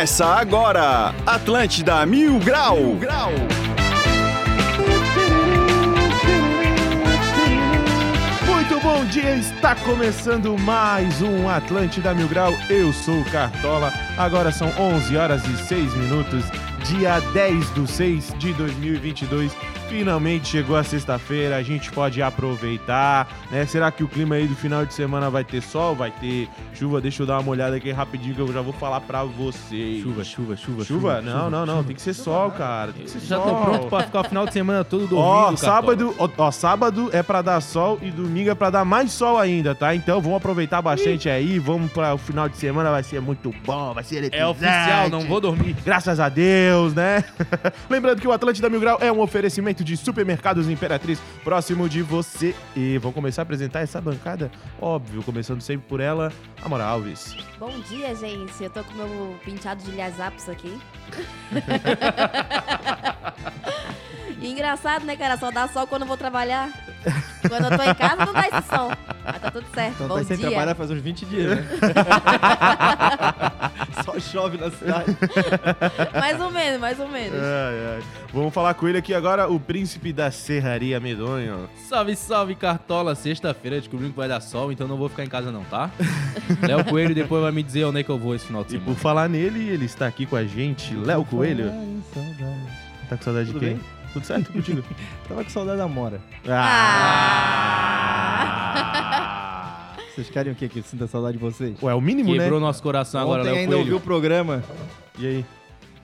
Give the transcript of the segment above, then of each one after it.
Começa agora, Atlântida Mil Grau. Mil Grau. Muito bom dia, está começando mais um Atlântida Mil Grau. Eu sou o Cartola. Agora são 11 horas e 6 minutos, dia 10 do 6 de 2022. Finalmente chegou a sexta-feira, a gente pode aproveitar, né? Será que o clima aí do final de semana vai ter sol, vai ter chuva? Deixa eu dar uma olhada aqui rapidinho que eu já vou falar pra vocês. Chuva, chuva, chuva, Chuva? Não, não, não, tem que ser sol, cara. Tem que ser Já sol. tô pronto pra ficar o final de semana todo dormindo. Ó, sábado, ó, ó, sábado é pra dar sol e domingo é pra dar mais sol ainda, tá? Então vamos aproveitar bastante aí, vamos para o final de semana, vai ser muito bom, vai ser É eletrizante. oficial, não vou dormir. Graças a Deus, né? Lembrando que o Atlântida Mil Grau é um oferecimento de supermercados Imperatriz próximo de você. E vamos começar a apresentar essa bancada? Óbvio, começando sempre por ela, Amora Alves. Bom dia, gente. Eu tô com meu penteado de Liazapos aqui. E engraçado, né, cara? Só dá sol quando eu vou trabalhar. Quando eu tô em casa, não dá esse sol. Mas tá tudo certo. Então Bom tá sem dia. trabalhar faz uns 20 dias, né? Só chove na cidade. Mais ou menos, mais ou menos. Ai, ai. Vamos falar com ele aqui agora, o príncipe da Serraria Medonho. Salve, salve, Cartola. Sexta-feira descobrimos que vai dar sol, então não vou ficar em casa não, tá? Léo Coelho depois vai me dizer onde é que eu vou esse final de E semana. por falar nele, ele está aqui com a gente, Léo Coelho. Tá com saudade Tudo de quem? bem? Tudo certo contigo? Tava com saudade da Mora. Ah! Vocês querem o quê? Que eu sinta saudade de vocês? Ué, é o mínimo, Quebrou né? nosso coração agora, Ontem Léo ainda ouvi Coelho. o programa. E aí?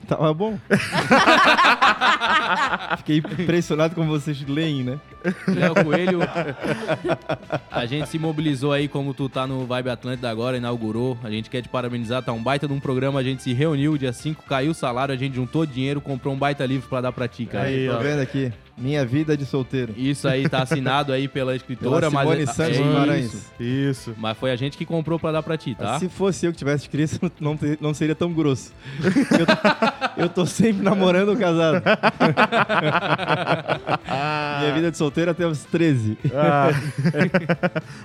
Tava bom. Fiquei impressionado como vocês leem, né? Léo Coelho, a gente se mobilizou aí, como tu tá no Vibe Atlântida agora, inaugurou. A gente quer te parabenizar, tá um baita de um programa. A gente se reuniu, dia 5, caiu o salário, a gente juntou dinheiro, comprou um baita livro pra dar pra ti, cara. Aí, Tô vendo aqui. Minha vida de solteiro. Isso aí tá assinado aí pela escritora, Pela Simone mas Santos é Guimarães. isso. Isso. Mas foi a gente que comprou pra dar pra ti, tá? Se fosse eu que tivesse escrito, não, te- não seria tão grosso. Eu, eu tô sempre namorando ou casado. Minha vida de solteiro até os 13. Ah.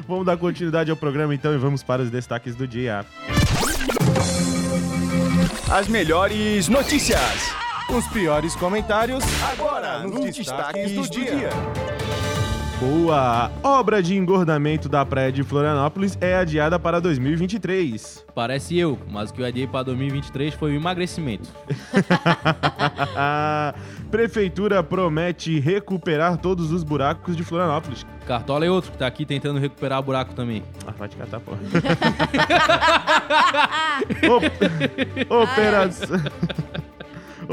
vamos dar continuidade ao programa então e vamos para os destaques do dia. As melhores notícias. Os piores comentários Agora, nos destaques do dia. Boa! Obra de engordamento da praia de Florianópolis é adiada para 2023. Parece eu, mas o que eu adiei pra 2023 foi o emagrecimento. Prefeitura promete recuperar todos os buracos de Florianópolis. Cartola é outro que tá aqui tentando recuperar buraco também. Ah, vai te catar, porra. Op- Operação...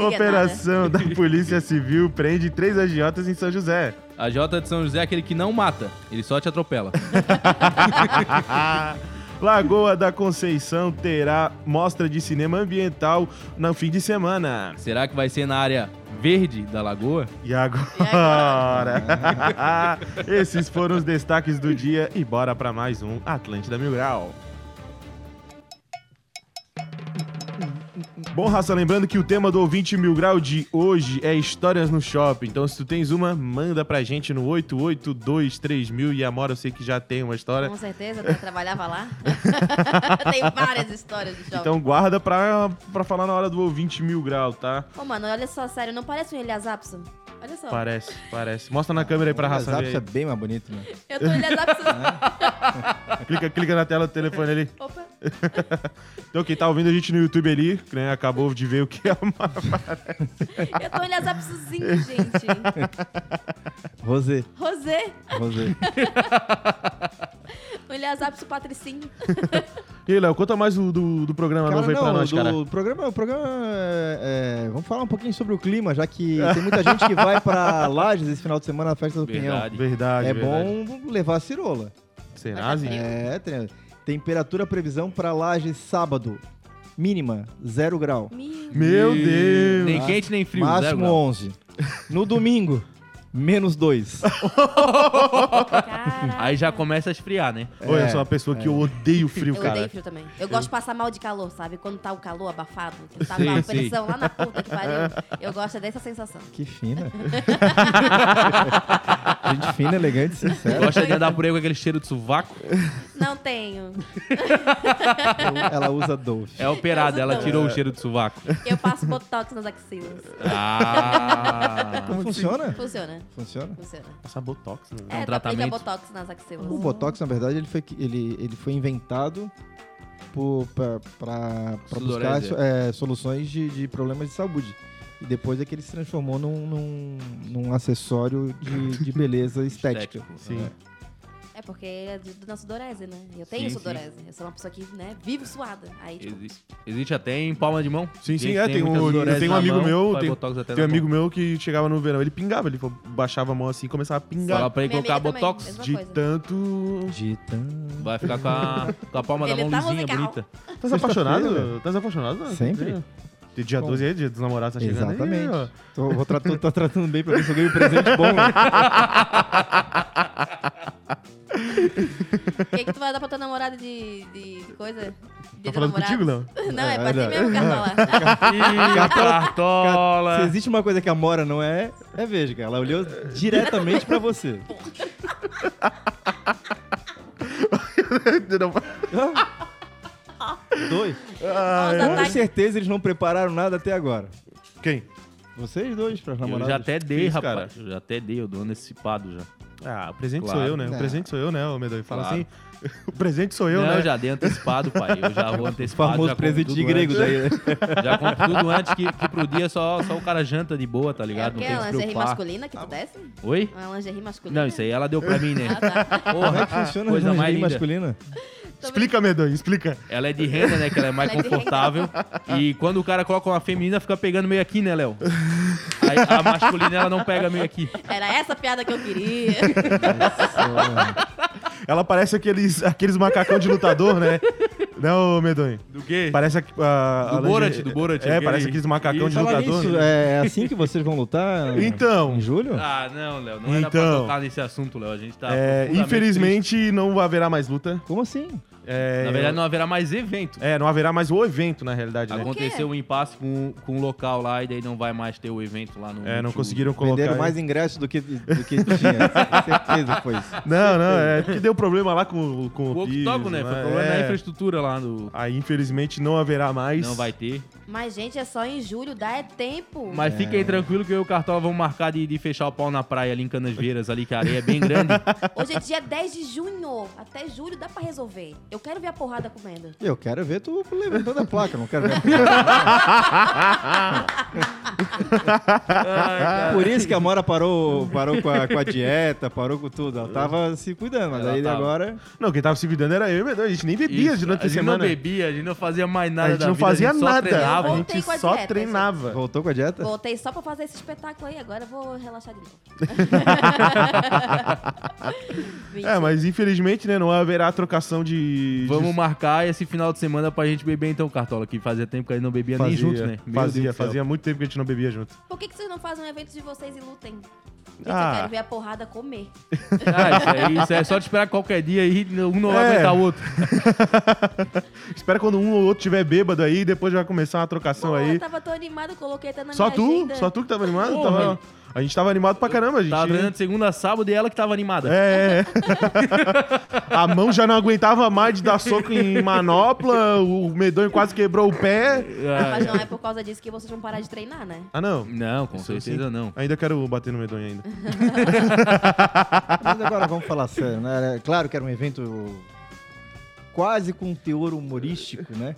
Operação da Polícia Civil prende três agiotas em São José. A J de São José é aquele que não mata, ele só te atropela. Lagoa da Conceição terá mostra de cinema ambiental no fim de semana. Será que vai ser na área verde da lagoa? E agora? Esses foram os destaques do dia e bora pra mais um Atlântida Mil Grau. Bom, raça, lembrando que o tema do ouvinte Mil Grau de hoje é histórias no shopping. Então, se tu tens uma, manda pra gente no 8823000 e a Mora eu sei que já tem uma história. Com certeza, eu trabalhava lá. Tem várias histórias de shopping. Então guarda pra, pra falar na hora do ouvinte Mil Grau, tá? Ô, mano, olha só, sério, não parece um Eliasapson? Olha só. Parece, parece. Mostra na câmera aí pra raça Zap ver. é bem mais bonito, né? Eu tô Eliasapson. Clica, clica na tela do telefone ali. Opa. Então, quem tá ouvindo a gente no YouTube ali, né, acabou de ver o que é uma... Eu tô Eliasapsozinho, gente. Rosé. Rosé. Rosé. O Eliasapso Patricinho. E aí, Léo, conta mais do, do, do programa Cara, novo aí pra não, nós, do cara. programa, o programa é, é, vamos falar um pouquinho sobre o clima, já que tem muita gente que vai pra Lages esse final de semana na festa do Pinhão. Verdade. Verdade, É verdade. bom levar a cirola. Será, Zinho? É, tem, temperatura previsão pra Lages sábado. Mínima, 0 grau. Meu Meu Deus! Nem quente nem frio. zero Máximo grau. 11. No domingo, menos 2. cara. Aí já começa a esfriar, né? Olha, eu É, sou uma pessoa que eu odeio frio, Eu cara. odeio frio também. Eu gosto de passar mal de calor, sabe? Quando tá o calor abafado, que tá Sei, com a sei. pressão lá na puta que pariu. Eu gosto dessa sensação. Que fina. Gente fina, elegante, sincera. Gosta de andar por aí com aquele cheiro de sovaco? Não tenho. Ela usa Dove. É operada, ela tirou o cheiro de sovaco. Eu passo botox nas axilas. Ah. Como funciona? Funciona. Funciona? Funciona. Passar botox, né? É, um tratamento. botox nas axilas. O Botox, na verdade, ele foi, ele, ele foi inventado para buscar é, soluções de, de problemas de saúde. E depois é que ele se transformou num, num, num acessório de, de beleza estética. Estético. Sim. É porque é de- da sudorese, né? Eu tenho Sim, sudorese. Eu sou uma pessoa que, né, vivo suada. Aí, tipo, Existe, existe até em palma de mão. Sim, sim, é. Tem muita um, sudorese tem um amigo mão, meu, tem, botox até tem um amigo mão. meu que chegava no verão, ele pingava, ele baixava a mão assim e começava a pingar. Fala pra ele colocar também, botox. mesma De coisa. tanto. De tan- Vai ficar com a, com a palma da mão tá lisinha, bonita. Tá apaixonado? Tá apaixonado? né? Sempre. Tem dia Bom. 12 aí, dia dos namorados tá chegando Exatamente. aí, ó. Tô, vou tra tô, tô tratando bem pra ver se eu ganho um presente bom. né? o que, que tu vai dar pra tua namorada de, de coisa? De Tá falando contigo, Léo? Não, é É, pra ti mesmo, Cartola. Ih, cartola. Se existe uma coisa que a Mora não é, é vesga. Ela olhou diretamente pra você. Dois. Ah, Nossa, Com certeza eles não prepararam nada até agora. Quem? Vocês dois, para Eu namoradas. já até dei, Isso, rapaz. cara. Eu já até dei, eu dou antecipado já. Ah, o presente Claro. sou eu, né? O Não. presente sou eu, né, ô Medonho? Fala Claro. assim. O presente sou eu, não, né? eu já dei antecipado, pai. Eu já vou O antecipado. famoso presente de grego antes. daí. né? Já compro tudo antes que, que pro dia só, só o cara janta de boa, tá É ligado? o Não tem A que se lingerie masculina que tu desce? Oi? Uma lingerie masculina? Não, isso aí ela deu pra mim, né? Ah, tá. Como é Porra, que funciona a coisa mais lingerie linda. masculina? Explica, Medonho, explica. Ela é de renda, né? Que ela é mais Ela é confortável. E quando o cara coloca uma feminina, fica pegando meio aqui, né, Léo? Aí a masculina, ela não pega meio aqui. Era essa a piada que eu queria. Ela parece aqueles, aqueles macacão de lutador, né? Não, Medonho. Do quê? Parece a, a, Do a Borat, do Borat, É, parece aqueles macacão Isso. de lutador. nisso, né? é assim que vocês vão lutar Então. em julho? Ah, não, Léo. Não era pra Então. tocar nesse assunto, Léo. A gente tá. É, infelizmente, não haverá mais luta. Como assim? É. Na verdade, não haverá mais evento. É, não haverá mais o evento, na realidade, né? Aconteceu um impasse com, com o local lá e daí não vai mais ter o evento lá no. É, não no conseguiram colocar... Venderam mais ingressos do que, do que tinha. certeza foi isso. Não, não, é porque deu problema lá com, com O o Octógono, né? Foi né? problema na É. infraestrutura lá do. Aí, infelizmente, não haverá mais. Não vai ter. Mas, gente, é só em julho, dá é tempo. Mas fiquem tranquilo que eu e o Cartola vamos marcar de, de fechar o pau na praia ali em Canasvieiras, ali que a areia é bem grande. Hoje é dia 10 de junho. Até julho dá pra resolver. Eu quero ver a porrada comendo. Eu quero ver tu levantando a placa, não quero ver. Por isso que a Mora parou, parou com, a, com a dieta, parou com tudo. Ela tava se cuidando, mas Ela aí tava. agora. Não, quem tava se cuidando era eu e Medonho. A gente nem bebia Isso, durante a a gente semana. não bebia, a gente não fazia mais nada a gente da não vida, fazia a gente só nada. treinava. A Voltei gente com a só dieta, treinava. Voltou com a dieta? Voltei só pra fazer esse espetáculo aí. Agora eu vou relaxar de novo. É, mas infelizmente, né, não haverá trocação de... Vamos de... marcar esse final de semana pra gente beber então, Cartola, que fazia tempo que a gente não bebia nem juntos, né? Meu Fazia, Deus fazia muito tempo que a gente não bebia junto. Por que, que vocês não fazem um evento de vocês e lutem? Gente, Ah. eu quero ver a porrada comer. Ah, isso, aí, isso é só te esperar qualquer dia aí, um não vai É. aguentar o outro. Espera quando um ou outro tiver bêbado aí, depois vai começar uma trocação Pô, aí. eu tava tão animado, coloquei até na Só minha tu? agenda. Só tu que tava animado? Pô, Tava- mano. A gente tava animado pra caramba, a gente. Tava treinando de segunda a sábado e ela que tava animada. É. a mão já não aguentava mais de dar soco em manopla, o medonho quase quebrou o pé. Ah, Mas não é por causa disso que vocês vão parar de treinar, né? Ah, não. Não, com Isso certeza sim. não. Ainda quero bater no medonho ainda. Mas agora vamos falar sério, né? É Claro que era um evento quase com teor humorístico, né?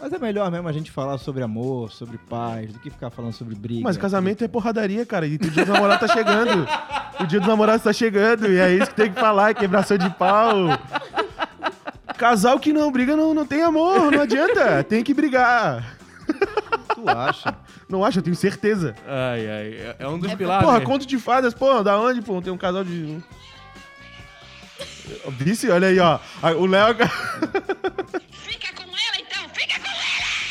Mas é melhor mesmo a gente falar sobre amor, sobre paz, do que ficar falando sobre briga. Mas casamento é porradaria, cara. E o dia dos namorados tá chegando. O dia dos namorados tá chegando. E é isso que tem que falar, é quebração de pau. Casal que não briga não, não tem amor, não adianta. Tem que brigar. Tu acha? Não acho, eu tenho certeza. Ai, ai. é- É um dos É pilares. Porra, né? conto de fadas, pô, da onde, pô? Tem um casal de. Vice, olha aí, ó. Ah, O Léo.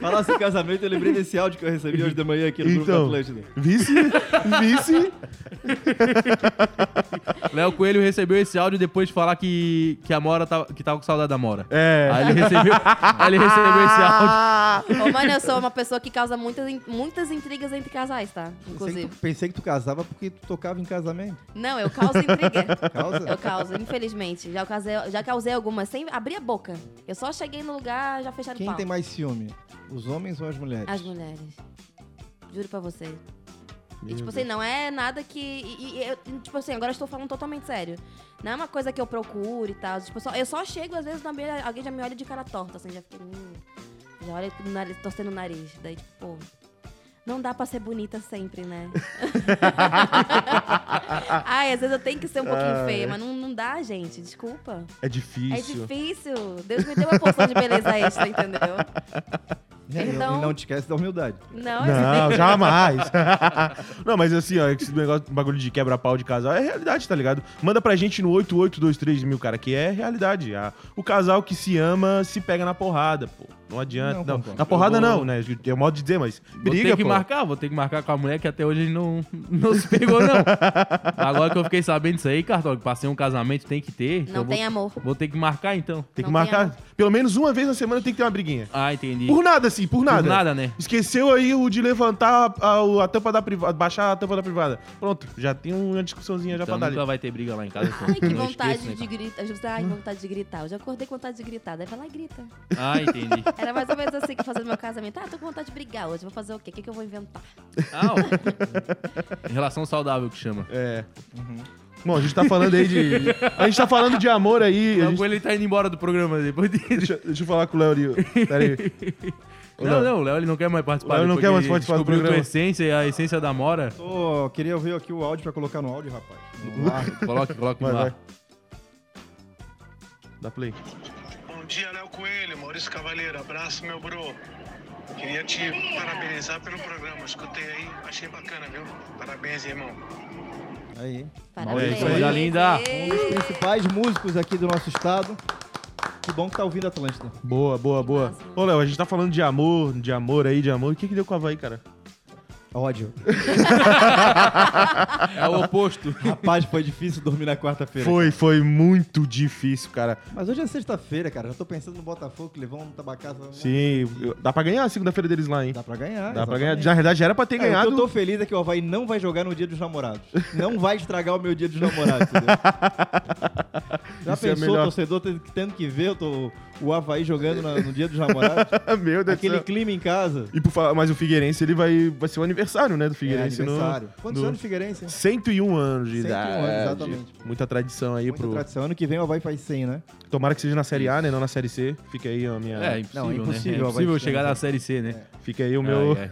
Falasse em casamento, eu lembrei desse áudio que eu recebi hoje de manhã aqui no Grupo Então. Atlântida. Vice, vice. Léo Coelho recebeu esse áudio depois de falar que, que a Mora tava, que tava com saudade da Mora. É. Aí ele recebeu, aí ele recebeu esse áudio. Ô, mano, eu sou uma pessoa que causa muitas, muitas intrigas entre casais, tá? Pensei que, Inclusive. tu, pensei que tu casava porque tu tocava em casamento. Não, eu causo intriga. Causa? Eu causo, infelizmente. Já causei, já causei algumas sem abrir a boca. Eu só cheguei no lugar, já fecharam o Quem pau. tem mais ciúme? Os homens ou as mulheres? As mulheres. Juro pra você. E, tipo assim, não é nada que. e- e eu- tipo assim, agora estou falando totalmente sério. Não é uma coisa que eu procuro e tal. Tipo, só- eu só chego, às vezes, na beira, alguém já me olha de cara torta, assim, já fiquei. Hum, já olha no nariz, torcendo o nariz. Daí, tipo, pô. Não dá pra ser bonita sempre, né? Ai, às vezes eu tenho que ser um pouquinho Ai. feia, mas não, não dá, gente. Desculpa. É É difícil. difícil. Deus me deu uma porção de beleza extra, entendeu? É, e não- Então- E não te esquece da humildade. Não, Não, jamais. não, mas assim, ó, esse negócio, bagulho de quebra-pau de casal é realidade, tá ligado? Manda pra gente no 8823 mil, cara, que é realidade. A- o casal que se ama se pega na porrada, pô. Não adianta. Não Não, na porrada vou- não, né? É o modo de dizer, mas Vou briga, ter que pô. marcar, vou ter que marcar com a mulher que até hoje ele não, não se pegou, não. Agora que eu fiquei sabendo disso aí, Cartola, que passei um casamento, tem que ter. então não eu tem vou, amor. vou ter que marcar então. Tem que Não marcar. tem. Pelo menos uma vez na semana tem que ter uma briguinha. Ah, entendi. Por nada, assim, por nada. Por nada, né? Esqueceu aí o de levantar a, a tampa da privada, baixar a tampa da privada. Pronto, já tem uma discussãozinha já Então pra dar nunca ali. vai ter briga lá em casa. então Ai, que não vontade esqueço, né, de gritar. Eu disse, Ai, que vontade de gritar. Eu já acordei com vontade de gritar. Daí vai lá e grita. Ah, entendi. Era mais ou menos assim que fazendo meu casamento. Ah, tô com vontade de brigar hoje. Vou fazer o quê? O que, que eu vou inventar? Ah, ó. Relação saudável que chama. É. Bom, a gente tá falando aí de. A gente tá falando de amor aí. a Não, gente- ele tá indo embora do programa depois de... Deixa, deixa eu falar com o Léo ali. Pera aí. Não, não, o Léo ele não quer mais participar. O Léo não quer mais participar do descobriu programa. tua essência e a essência da Mora. Tô, queria ouvir aqui o áudio pra colocar no áudio, rapaz. No ar. Coloque, coloque Vai, no vai. ar. Dá play. Bom dia, Léo Coelho, Maurício Cavaleiro, abraço, meu bro. Queria te parabenizar pelo programa, escutei aí, achei bacana, viu? Parabéns, irmão. Aí. Parabéns. Coisa linda. Um dos principais músicos aqui do nosso estado. Que bom que tá ouvindo Atlântida. Boa, boa, boa. Ô, Léo, a gente tá falando de amor, de amor aí, de amor. O que que deu com o Havaí, cara? Ódio. É o oposto. Rapaz, foi difícil dormir na quarta-feira. Foi, foi muito difícil, cara. Mas hoje é sexta-feira, cara. Já tô pensando no Botafogo que levou um tabacaço. Sim, eu- dá pra ganhar a segunda-feira deles lá, hein? Dá pra ganhar. Dá pra exatamente. ganhar. Na verdade, já era pra ter É, ganhado. O que eu tô feliz é que o Havaí não vai jogar no dia dos namorados. Não vai estragar o meu dia dos namorados, entendeu? Já Isso é pensou, melhor. torcedor, tendo, que ver tô- o Havaí jogando na- no dia dos namorados? Meu Deus do Aquele céu. clima em casa. E por falar, mas o Figueirense, ele vai, vai ser o aniversário, né, do É, Figueirense aniversário. no... Quantos no- anos de Figueirense? 101 anos de 101 idade. anos, exatamente. Muita tradição aí Muita pro... tradição. Ano que vem o Havaí faz 100, né? Tomara que seja na Série A, né, não na Série C. Fica aí a minha... É, impossível, Não, né? impossível, É vai impossível chegar na Série C, né? Fica aí o meu... Ai.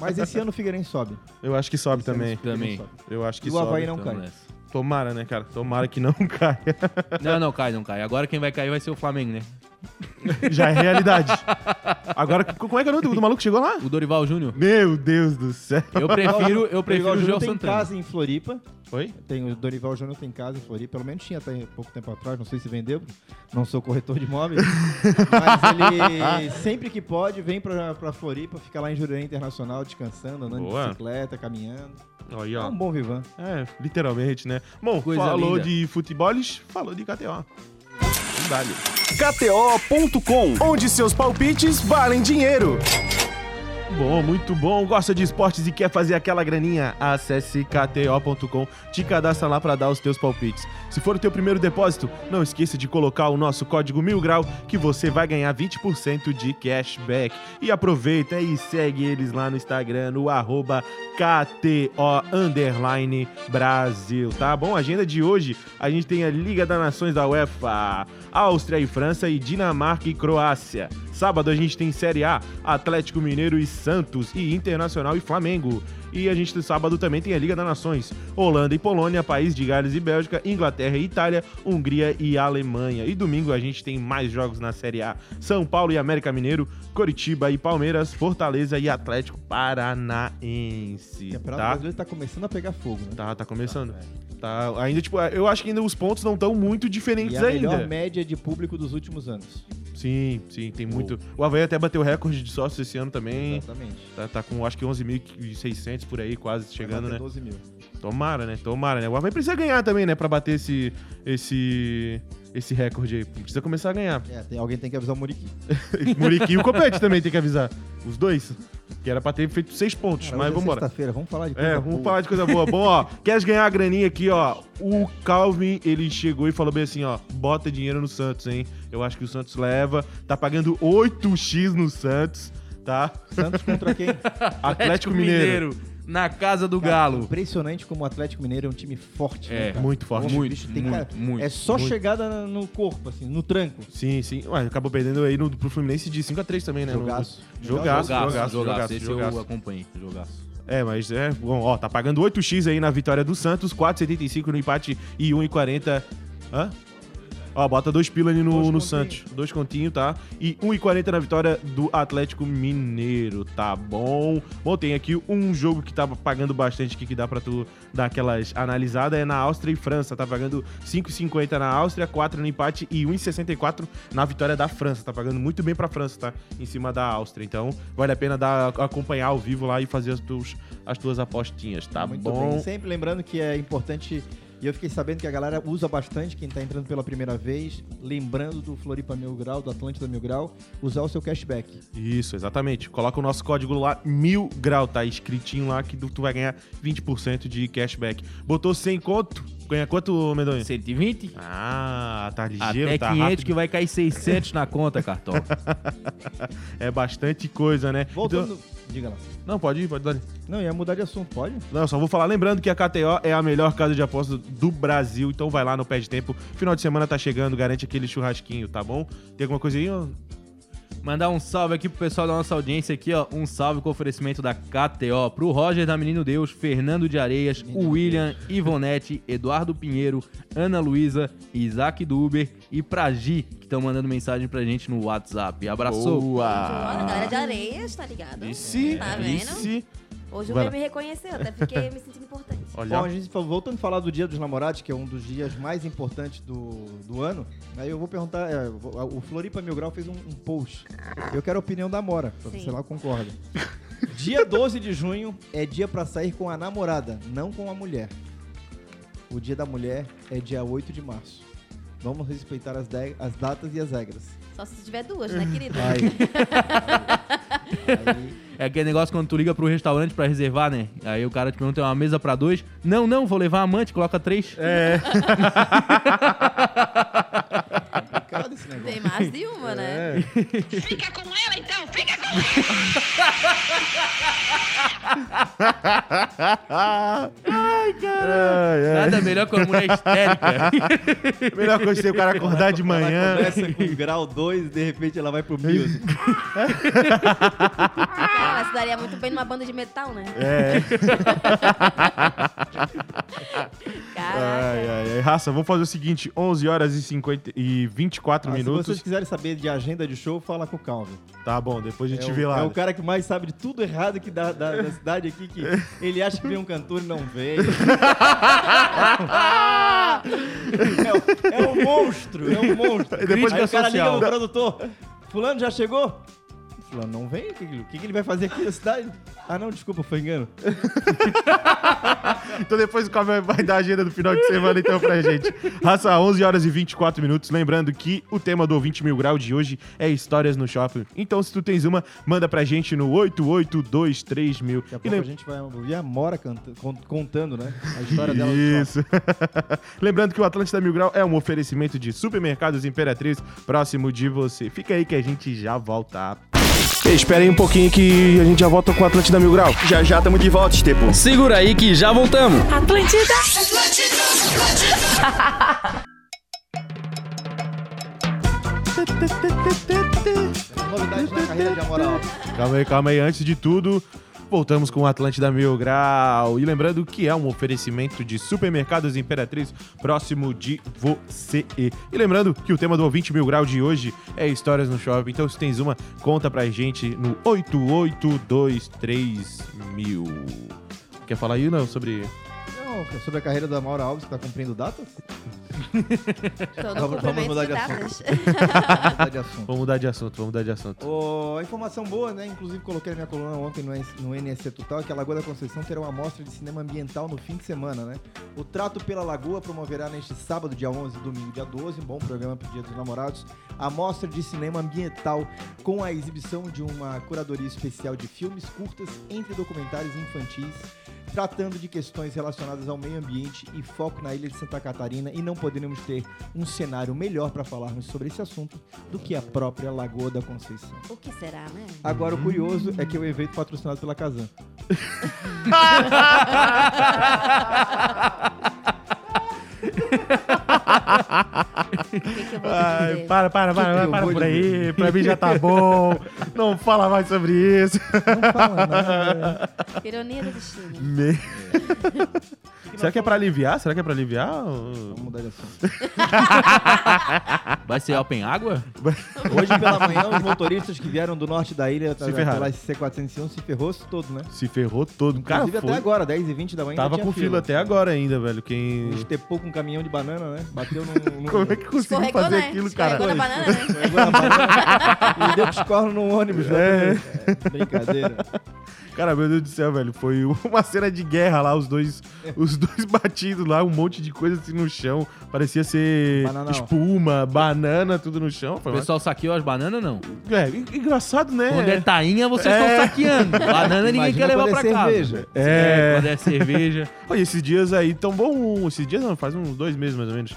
Mas esse ano o Figueirense sobe. Eu acho que sobe Esse também. Também. sobe. Eu acho que E o sobe. Havaí não Então, cai. Tomara, né, cara? Tomara que não caia. Não, não, cai, não cai. Agora quem vai cair vai ser o Flamengo, né? Já é realidade. Agora, como é que é o nome do, do maluco que chegou lá? O Dorival Júnior. Meu Deus do céu. Eu prefiro, eu prefiro o Júnior Joel tem Santana. casa em Floripa. Oi? Tem, o Dorival Júnior tem casa em Floripa. Pelo menos tinha até pouco tempo atrás. Não sei se vendeu. Não sou corretor de imóveis. mas ele, sempre que pode, vem pra, pra Floripa. Fica lá em Jurerê Internacional, descansando, andando Boa. de bicicleta, caminhando. Aí, É ó. um bom vivan. É, literalmente, né? Bom, Coisa falou linda. de futeboles, falou de KTO. Vale. KTO.com, onde seus palpites valem dinheiro. Bom, muito bom. Gosta de esportes e quer fazer aquela graninha? Acesse kto.com, te cadastra lá para dar os teus palpites. Se for o teu primeiro depósito, não esqueça de colocar o nosso código mil grau que você vai ganhar 20% de cashback. E aproveita e segue eles lá no Instagram, no arroba KTO Brasil, tá bom? Agenda de hoje, a gente tem a Liga das Nações da UEFA, Áustria e França e Dinamarca e Croácia. Sábado a gente tem Série A, Atlético Mineiro e Santos e Internacional e Flamengo. E a gente sábado também tem a Liga das Nações, Holanda e Polônia, País de Gales e Bélgica, Inglaterra e Itália, Hungria e Alemanha. E domingo a gente tem mais jogos na Série A, São Paulo e América Mineiro, Coritiba e Palmeiras, Fortaleza e Atlético Paranaense. O Campeonato Tá? Brasileiro tá começando a pegar fogo, né? Tá, tá começando. Tá, ainda, tipo, eu acho que ainda os pontos não estão muito E diferentes é a melhor ainda. média de público dos últimos anos. Sim, sim, tem muito. O Havaí até bateu recorde de sócios esse ano também. Exatamente. Tá, tá com acho que 11.600 por aí, quase chegando, Vai né? bater 12 mil. Tomara, né? Tomara, né? O Havaí precisa ganhar também, né? Pra bater esse, esse, esse recorde aí. Precisa começar a ganhar. É, tem, alguém tem que avisar o Muriqui. Muriqui e o Copete também tem que avisar. Os dois. Que era pra ter feito seis pontos, Cara, mas hoje é vambora. sexta-feira, vamos falar de coisa É, vamos boa. falar de coisa boa. Bom, ó, queres ganhar a graninha aqui, ó. O Calvin, ele chegou e falou bem assim, ó, bota dinheiro no Santos, hein? Eu acho que o Santos leva. Tá pagando 8x no Santos, tá? Santos contra quem? Atlético Mineiro. Na casa do Cara, Galo. Impressionante como o Atlético Mineiro é um time forte. né, É, cara? muito forte. Poxa, muito, bicho, tem muito, cara- muito, É só muito. chegada no corpo, assim, no tranco. Sim, sim. Ué, acabou perdendo aí no, pro Fluminense de 5x3 também, né? No- Jogaço. Jogaço, jogaço, Jogaço, jogaço, Esse jogaço. eu acompanhei. Jogaço. É, mas é bom, ó, tá pagando 8x aí na vitória do Santos, 4,75 no empate e 1,40. Hã? Ó, bota dois pila ali no, Dois no. Santos. Dois continhos, tá? E 1,40 na vitória do Atlético Mineiro, tá bom? Bom, tem aqui um jogo que tá pagando bastante aqui, que dá pra tu dar aquelas analisadas, é na Áustria e França. Tá pagando 5,50 na Áustria, 4 no empate e 1,64 na vitória da França. Tá pagando muito bem pra França, tá? Em cima da Áustria. Então, vale a pena dar, acompanhar ao vivo lá e fazer as tuas, as tuas apostinhas, tá Muito bom? bem. Sempre lembrando que é importante, e eu fiquei sabendo que a galera usa bastante, quem tá entrando pela primeira vez, lembrando do Floripa Mil Grau, do Atlântida Mil Grau, usar o seu cashback. Isso, exatamente. Coloca o nosso código lá, mil grau, tá escritinho lá que tu tu vai ganhar 20% de cashback. Botou 100 conto, ganha quanto, Medonha? 120? Ah, tá ligeiro, Até tá 500 rápido. que vai cair 600 na conta, Cartola. É bastante coisa, né? Voltando. Então- Diga lá. Não, pode ir, pode dar. Não, ia mudar de assunto, pode? Não, só vou falar lembrando que a KTO é a melhor casa de apostas do Brasil, então vai lá no pé de tempo. Final de semana tá chegando, garante aquele churrasquinho, tá bom? Tem alguma coisa aí? ó? Mandar um salve aqui pro pessoal da nossa audiência aqui, ó. Um salve com oferecimento da KTO. Pro Roger da Menino Deus, Fernando de Areias, o William, Ivonete, Eduardo Pinheiro, Ana Luísa, Isaac do Uber e pra Gi, que estão mandando mensagem pra gente no WhatsApp. Abraçou. Olha, Boa! galera de areias, tá ligado? Esse, Tá vendo? esse. Hoje o Vai lá. me reconheceu, até fiquei me sentindo importante. Olha, Bom, a gente, voltando a falar do Dia dos Namorados, que é um dos dias mais importantes do, do ano, aí eu vou perguntar, é, o Floripa Mil Grau fez um, um post. Eu quero a opinião da Mora, pra Sim. se ela concorda. Dia 12 de junho é dia pra sair com a namorada, não com a mulher. O dia da mulher é dia 8 de março. Vamos respeitar as, de- as datas e as regras. Só se tiver duas, né, querida? Aí. Aí, É aquele negócio quando tu liga pro restaurante pra reservar, né? Aí o cara te pergunta, é uma mesa pra dois? Não, não, vou levar amante, coloca três. É, complicado esse negócio. Tem mais de uma, né? é. Fica com ela então, fica com Ai, ai. Nada melhor que uma mulher histérica. Melhor coisa é ter o cara acordar de manhã. Ela começa com grau 2 e de repente ela vai pro music. Cara, ela se daria muito bem numa banda de metal, né? É. Ai, ai, ai. Raça, vamos fazer o seguinte: 11 horas e, 50 e 24 Ah, se minutos. vocês quiserem saber de agenda de show, fala com o Calvin. Tá bom, depois a gente é, o, é o cara que mais sabe de tudo errado que da, da, da cidade aqui, que ele acha que vem um cantor e não vem. é, um- é um monstro, é um monstro. Depois Aí o cara social. liga no produtor, fulano já chegou? Fulano não vem? O que, que- o que que ele vai fazer aqui na cidade? Ah não, desculpa, foi engano. Então depois o Calvin vai dar a agenda do final de semana então pra gente. Raça, 11 horas e 24 minutos. Lembrando que o tema do 20 mil grau de hoje é histórias no shopping. Então se tu tens uma, manda pra gente no 8823 mil. Daqui a E pouco a gente vai ouvir a Mora canta- con- contando, né? A história dela. Isso. Lembrando que o Atlântida Mil Grau é um oferecimento de supermercados Imperatriz próximo de você. Fica aí que a gente já volta. Espera aí um pouquinho que a gente já volta com o Atlântida Mil Grau. Já já tamo de volta, Estepo. Segura aí que já voltamos. Atlântida. Novidades na carreira de Amoral. Calma aí, calma aí. Antes de tudo, voltamos com o Atlântida Mil Grau. E lembrando que é um oferecimento de supermercados Imperatriz próximo de você. E lembrando que o tema do 20 Mil Grau de hoje é histórias no shopping. Então, se tens uma, conta pra gente no 8823 mil. Quer falar aí, não, sobre... Não, sobre a carreira da Maura Alves, que tá cumprindo data? Tô no Vamos- vamos mudar de. Mudar assunto. Vamos mudar de assunto, vamos mudar de assunto. Ô, a informação boa, né? Inclusive coloquei na minha coluna ontem no, no NSC Total é que a Lagoa da Conceição terá uma mostra de cinema ambiental no fim de semana, né? O Trato pela Lagoa promoverá neste sábado, dia 11 e domingo, dia 12, um bom programa pro Dia dos Namorados, a mostra de cinema ambiental com a exibição de uma curadoria especial de filmes curtas entre documentários infantis, tratando de questões relacionadas ao meio ambiente e foco na ilha de Santa Catarina e não poderíamos ter um cenário melhor para falarmos sobre esse assunto do que a própria Lagoa da Conceição. O que será, né? Agora, o curioso é que é o evento patrocinado pela Kazan. Que, que Ai, para, para, para, para, para por aí. Pra mim já tá bom. Não fala mais sobre isso. Não fala nada. Ironia do destino. Me- Será que é pra aliviar? Será que é pra aliviar? ou- Vamos mudar de assunto. Vai ser Open Água? Hoje pela manhã, os motoristas que vieram do norte da ilha Se ferraram. pela SC401 se ferrou todo, né? Se ferrou todo. Cara, Inclusive foi. até agora, 10 e 20 da manhã. Tava com fila até agora ainda, velho. Quem. Estepou com um caminhão de banana, né? Bateu no. no Como é que conseguiu fazer né? aquilo, cara? Escorregou na banana, né? Escorregou na banana e deu escorro no ônibus. É. Né? Brincadeira. Cara, meu Deus do céu, velho. Foi uma cena de guerra lá, os dois, os dois batidos lá, um monte de coisa assim no chão. Parecia ser espuma, banana, tudo no chão. Foi O pessoal saqueou as bananas, não? É, en- engraçado, né? Quando é tainha, vocês É. estão saqueando. Banana ninguém Imagina quer levar quando pra é casa. cerveja. É. Quando é cerveja. Olha, esses dias aí tombou um. Esses dias não, faz uns dois meses mais ou menos.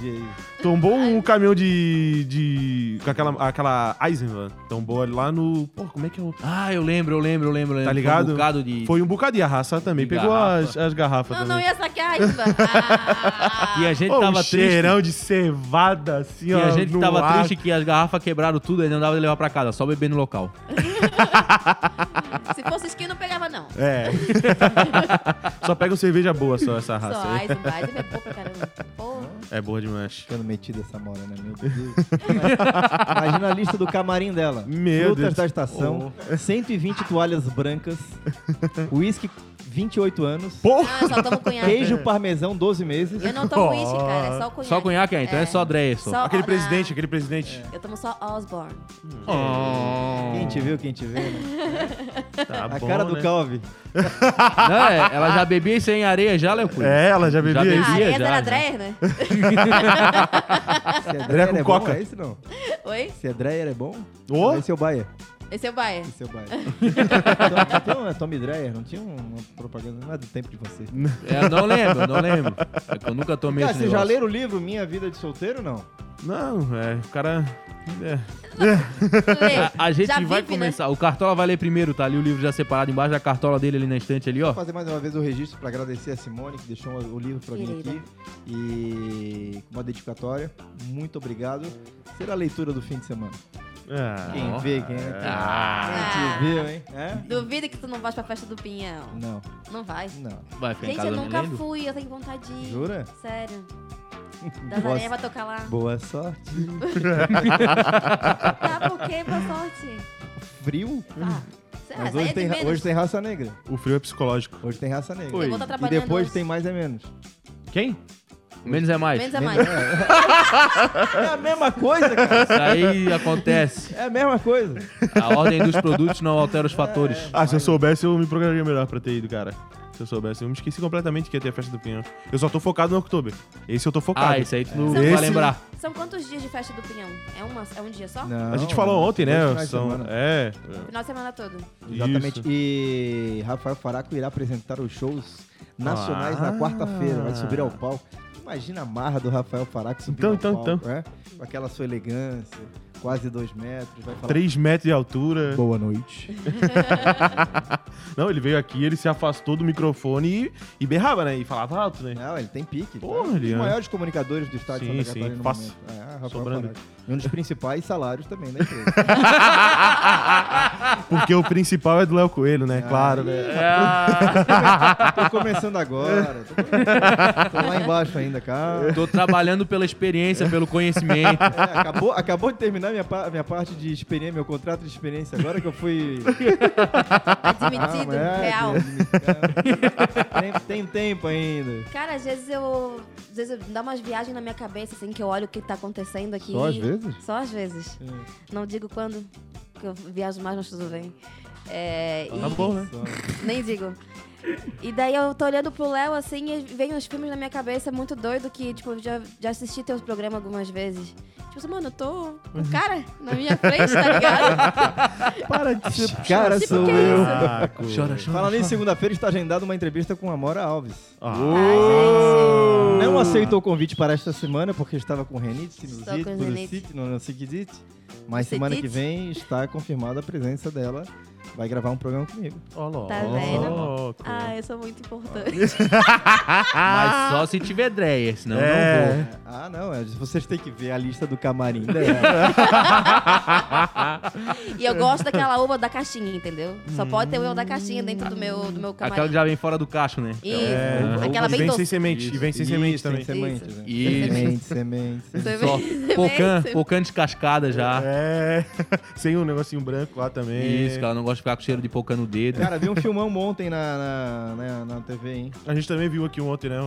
Dia aí. Tombou um caminhão de. de. com aquela, aquela Eisenbahn. Tombou ali lá no. Pô, como é que é o. Ah, eu lembro, eu lembro, eu lembro. eu lembro. Tá Foi ligado? Um bocado de... Foi um bocado e a raça também. De Pegou garrafa. as, as garrafas Não, não também. ia saquear isso, velho. Ah. E a gente Ô, tava um triste. cheirão de cevada assim, E ó. a gente no tava ar. triste que as garrafas quebraram tudo e não dava de levar pra casa, só beber no local. Se fosse skin, não pegava, não. É. só pega cerveja boa, só essa raça Só. Eisenbahn. Eisenbahn é boa pra caramba. Porra. É boa demais. Ficando metida essa mora, né? Meu Deus. Imagina a lista do camarim dela. Meu Frutas Deus. da estação, 120 toalhas brancas, uísque 28 anos, Porra! Eu só tomo cunhaque. queijo parmesão 12 meses. Eu não tomo uísque, cara. É só cunhaque. Só conhaque, é, então é, só Dreyer, só. Aquele presidente, aquele presidente. Eu tomo só Osborne. Quem te viu, quem te vê, né? Tá A bom, cara do né? Calvi. Não, é, ela já bebia isso em areia já, Léo? É, ela já bebia Já isso. Ah, bebia essa já, era já. Dreyer, né? Se é Dreyer com é bom, coca. é esse não? Oi? Se é Dreyer é bom? Ô, Esse é o Baia. Esse é o Baia. Esse é o Baia. Então, tem um Tommy Dreyer, não tinha uma propaganda, não é do tempo de vocês. É, eu não lembro, eu não lembro. É que eu nunca tomei Cara, esse vocês já leram o livro Minha Vida de Solteiro não? Não, é, o cara... É. Lê. A, a gente Já vai vive, né? começar. O Cartola vai ler primeiro, tá ali o livro já separado embaixo da cartola dele ali na estante ali, ó. Vou fazer mais uma vez o registro para agradecer a Simone, que deixou o livro para mim aqui. E uma dedicatória. Muito obrigado. Será a leitura do fim de semana. Ah, Quem vê, quem, quem, Ah, Ah. quem te viu, hein? É? Duvido que tu não vais pra festa do Pinhão. Não, Não vai. não. vai ficar em Gente, casa eu nunca lendo? fui, eu tenho vontade de ir. Jura? Sério. Areias vai tocar lá. boa sorte. Tá, por quê? Boa sorte. Frio? Ah, lá, Mas hoje é tem, menos. hoje tem raça negra. O frio é psicológico. Hoje tem raça negra. E depois hoje. tem mais é menos. Quem? Menos é mais. Menos é mais. É a mesma coisa, cara. Isso aí acontece. É a mesma coisa. A ordem dos produtos não altera os fatores. Ah, se eu soubesse, eu me programaria melhor pra ter ido, cara. Se eu soubesse. Eu me esqueci completamente que ia ter a festa do Pinhão. Eu só tô focado no Oktober. Esse eu tô focado. Ah, isso aí tu não Esse- vai lembrar. São quantos dias de festa do Pinhão? É, uma, é um dia só? Não, A gente falou ontem, dois né? finais de São... semana. É. Final de semana todo. Exatamente. Isso. E Rafael Faraco irá apresentar os shows nacionais Ah. na quarta-feira. Vai subir ao palco. Imagina a marra do Rafael Faraco subir Então, então, palco, é? Com aquela sua elegância, quase dois metros. Vai falar, 3 metros de altura. boa noite. Não, ele veio aqui, ele se afastou do microfone e, e berrava, né? E falava alto, né? Não, ele tem pique. Porra, é um ele dos é. maiores comunicadores do estado Sim, de Santa sim, Catarina no fácil. momento. É, Rafael Sobrando. Faraco. E um dos principais salários também da empresa. Porque o principal é do Léo Coelho, né? Claro, né? Tô começando agora. Tô, começando. Tô lá embaixo ainda, cara. Tô trabalhando pela experiência, pelo conhecimento. É, acabou, acabou de terminar minha, pa- minha parte de experiência, meu contrato de experiência agora que eu fui. Admitido, Ah, é, real. Tem, tem tempo ainda. Cara, às vezes eu. Às vezes eu dá umas viagens na minha cabeça, assim, que eu olho o que tá acontecendo aqui. Só às vezes? Só às vezes. Não digo quando, que eu viajo mais, mas tudo bem. É, Tá e- bom, né? Nem digo. E daí eu tô olhando pro Léo assim e vem uns filmes na minha cabeça muito doido que, tipo, eu já, já assisti teus programas algumas vezes. Tipo assim, mano, eu tô com um cara na minha frente, tá ligado? Para de ser cara, Tipo, sou que eu. Saco. Chora, chora. Falando nisso, segunda-feira está agendada uma entrevista com a Amora Alves. Ah. Não aceitou o convite para esta semana porque estava com renite, sinusite, que dite. Mas semana que vem está confirmada a presença dela. Vai gravar um programa comigo. Ó, louco. Tá vendo? Louco. Ah, eu sou muito importante. Mas só se tiver dreia, senão eu não É. vou. Ah, não, é, vocês têm que ver a lista do camarim dela. e eu gosto daquela uva da caixinha, entendeu? Só pode ter uva da caixinha dentro do meu, do meu camarim. Aquela que já vem fora do cacho, né? Isso. É, Aquela e vem sem semente. E vem sem Isso, semente tem também. Semente, Isso. né? Isso. Semente, semente. Você Só vê- pocã, vê- pocã descascada já. É, sem um negocinho branco lá também. Isso, que ela não gosta de ficar com cheiro de pocã no dedo. Cara, vi um filmão ontem na, na, na, na TV, hein? A gente também viu aqui ontem, né?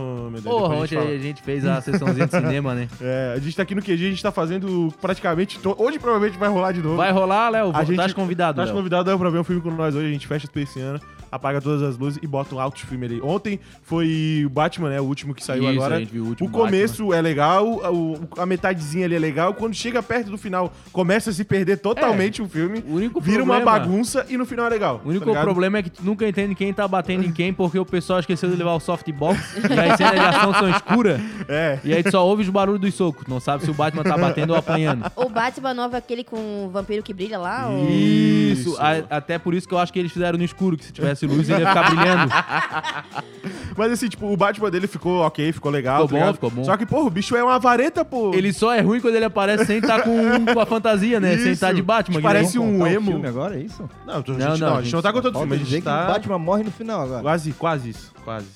Porra, ontem gente a gente fez a sessãozinha de cinema, né? É, a gente tá aqui no QG, a gente tá fazendo praticamente. to- Hoje provavelmente vai rolar de novo. Vai rolar, Léo? A gente- Tá convidado, Tá Léo. convidado pra ver um filme com nós hoje, a gente fecha esse ano, apaga todas as luzes e bota um alto filme ali. Ontem foi o Batman, né? O último que saiu Isso, agora. a gente viu o último começo é legal, o- a metadezinha ali é legal. Quando chega perto do final, começa a se perder totalmente o filme. O único Vira uma problema- bagunça e no final é legal. O único tá problema é que tu nunca entende quem tá batendo em quem, porque o pessoal esqueceu de levar o softbox e as cenas de ação são escuras. É. E aí tu só ouve os barulhos dos socos. Não sabe se o Batman tá batendo ou apanhando. O Batman novo é aquele com o vampiro que brilha lá? ou- Isso. Isso. A- até por isso que eu acho que eles fizeram no escuro, que se tivesse luz ele ia ficar brilhando. Mas assim, tipo, o Batman dele ficou ok, ficou legal. Ficou tá bom, ligado? ficou bom. Só que, porra, o bicho é uma vareta, pô. Ele só é ruim quando ele aparece sem estar com, com a fantasia, né? Sem Isso. estar de Batman. que Parece nem- um o emo. filme agora, é isso? Não, tô- Não, gente, não, não, a gente gente não tá contando o filme, a gente que o tá... Batman morre no final agora. Quase, quase isso, quase.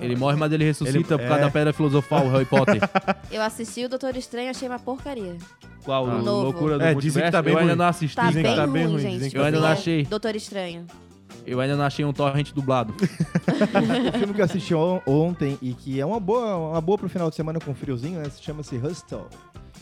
Ele morre, mas ele ressuscita Ele- por causa é. da pedra filosofal, o Harry Potter. Eu assisti o Doutor Estranho e achei uma porcaria. Qual? Ah. Loucura do É, Multiverso? dizem que tá bem Eu ainda ruim. não assisti. Tá Dizem que bem tá ruim, bem ruim, gente. que Eu ainda não É, achei. Doutor Estranho. Eu ainda não achei um torrent dublado. O filme que eu assisti on- ontem e que é uma boa, uma boa pro final de semana com friozinho, né? Se chama-se Hustle.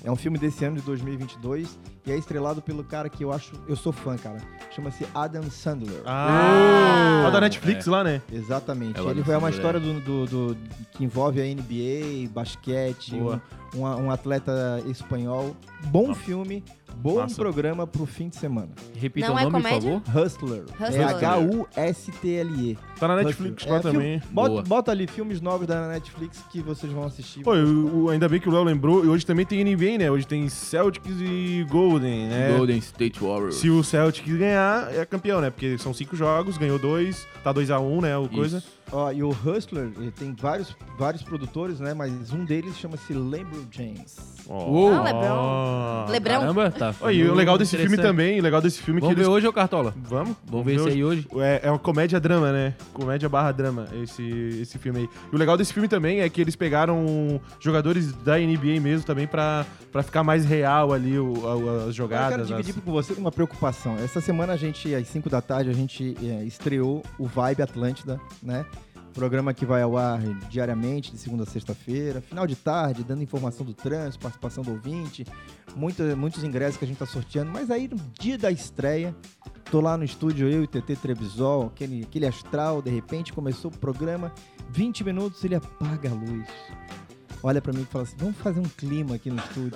É um filme desse ano de 2022 e é estrelado pelo cara que eu acho, eu sou fã, cara. Chama-se Adam Sandler. Ah, Ah. da Netflix lá, né? Exatamente. É Ele Adam é uma história do, do- do- que envolve a NBA, basquete, um, um- um atleta espanhol. Bom filme, bom Massa. programa pro fim de semana. Repita Não o é nome, por favor. Hustler. Hustler. H-U-S-T-L-E. Tá na Netflix Hustler. lá É, também. Bota, Boa. bota ali filmes novos da Netflix que vocês vão assistir. Pô, o- o- ainda bem que o Léo lembrou. E hoje também tem NBA, né? Hoje tem Celtics e Golden, né? Golden State Warriors. Se o Celtics ganhar, é campeão, né? Porque são cinco jogos, ganhou dois, tá 2x1, né? O coisa. Isso. Ó, e o Hustler, ele tem vários, vários produtores, né? Mas um deles chama-se LeBron James. Ó. Ah, Lebrão. Lebrão. Caramba, tá. Ó, e o legal desse filme também, o legal desse filme é Vamos que ver eles... hoje, ô Cartola? Vamos? Vamos ver esse aí hoje. É, é uma comédia-drama, né? Comédia barra drama, esse, esse filme aí. E o legal desse filme também é que eles pegaram jogadores da NBA mesmo também pra, pra ficar mais real ali o, a- as Agora eu jogadas. quero as- dividir com você uma preocupação. Essa semana a gente, às 5 da tarde, a gente é, estreou o Vibe Atlântida, né? Programa que vai ao ar diariamente, de segunda a sexta-feira, final de tarde, dando informação do trânsito, participação do ouvinte, muita, muitos ingressos que a gente tá sorteando. Mas aí, no dia da estreia, tô lá no estúdio, eu e TT Trebisol, aquele, aquele astral, de repente começou o programa, 20 minutos, ele apaga a luz. Olha pra mim e fala assim: vamos fazer um clima aqui no estúdio.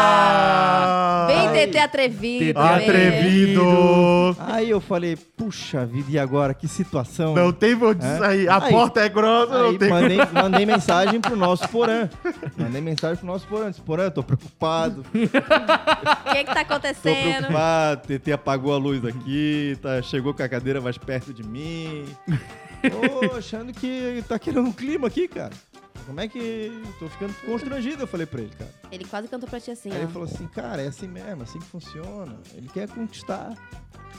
Ah! Bem Ai. TT atrevido. Atrevido! Aí eu falei, puxa vida, e agora? Que situação? Não tem onde É? sair. A Aí- porta é grossa, não Aí tem. mandei, mandei mensagem pro nosso Porã. Mandei mensagem pro nosso Porã. Disse, Porã, tô preocupado. O que que tá Tô acontecendo? preocupado. TT apagou a luz aqui, tá, chegou com a cadeira mais perto de mim. Tô achando que tá querendo um clima aqui, cara. Como é que. Tô ficando constrangido, eu falei pra ele, cara. Ele quase cantou pra ti assim, Aí ele ó. falou assim, cara, é assim mesmo, assim que funciona. Ele quer conquistar.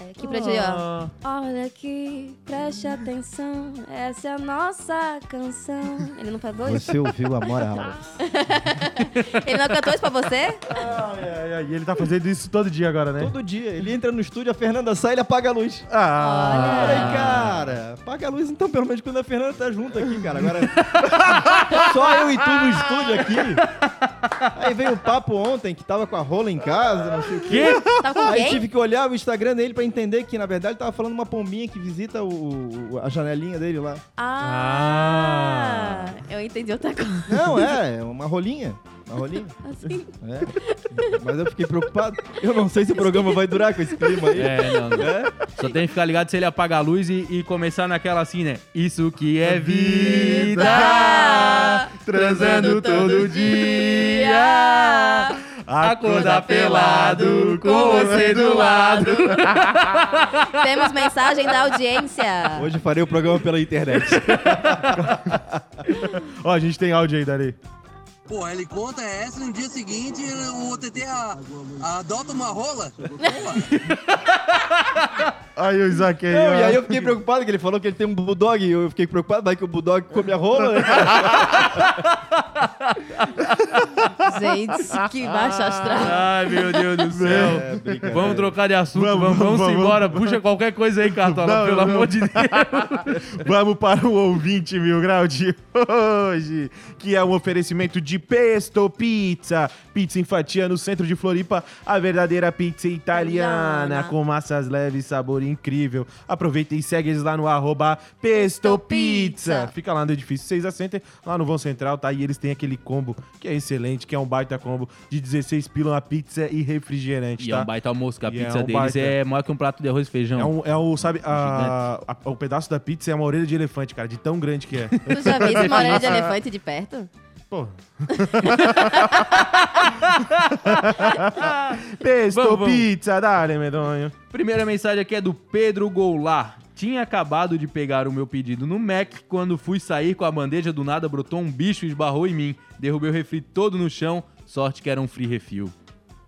É, aqui pra ti, ó. Olha aqui, preste atenção, essa é a nossa canção. Ele não falou isso? Você ouviu a moral. Ele não cantou isso pra você? Ai, ai, ai. E ele tá fazendo isso todo dia agora, né? Todo dia. Ele entra no estúdio, a Fernanda sai, ele apaga a luz. Ah, Falei, cara, apaga a luz então, pelo menos quando a Fernanda tá junto aqui, cara. Agora, só eu e tu no estúdio aqui. Aí veio o papo ontem, que tava com a rola em casa, não sei o quê. Tava com Aí tive que olhar o Instagram dele pra entender que, na verdade, ele tava falando uma pombinha que visita o, o- a janelinha dele lá. Ah, eu entendi outra coisa. Não, é, é uma rolinha. Uma rolinha. Assim. É. Mas eu fiquei preocupado. Eu não sei se o programa vai durar com esse clima aí. É, não, não. Só tem que ficar ligado se ele apagar a luz e, e começar naquela assim, né? Isso que é vida, transando todo dia. Acordar pelado com você do lado. Temos mensagem da audiência. Hoje farei o programa pela internet. Ó, a gente tem áudio aí, Dali. Pô, ele conta essa no dia seguinte o TT a- adota uma rola. Porra. Aí o Isaac aí, Não, ó. e aí eu fiquei preocupado que ele falou que ele tem um bulldog. e Eu fiquei preocupado, vai que o bulldog come a rola. né? Gente, que baixo astral. Ai, meu Deus do céu. É. Vamos trocar de assunto, Vamos, vamos, vamos, vamos, embora. vamos. Puxa qualquer coisa aí, Cartola, Não, pelo não. amor de Deus. Vamos para o ouvinte mil grau de hoje, que é um oferecimento de Pesto Pizza. Pizza em fatia no centro de Floripa, a verdadeira pizza italiana, Italiana. com massas leves, sabor incrível. Aproveita e segue eles lá no arroba Pesto Pizza. Fica lá no edifício 6 a Center, lá no Vão Central, tá? E eles têm aquele combo que é excelente, que é um baita combo de 16 pila, uma pizza e refrigerante, E é tá? um baita almoço, que a E é pizza um deles baita. é maior que um prato de arroz e feijão. É, um, é o, sabe, a, a- o pedaço da pizza é uma orelha de elefante, cara, de tão grande que é. Tu já viu uma orelha de elefante de perto? Pô. Pesto Vamos, vamos. pizza, dale, medonho. Primeira mensagem aqui é do Pedro Goulart. Tinha acabado de pegar o meu pedido no Mac quando fui sair com a bandeja do nada brotou um bicho e esbarrou em mim. Derrubei o refri todo no chão. Sorte que era um free refill.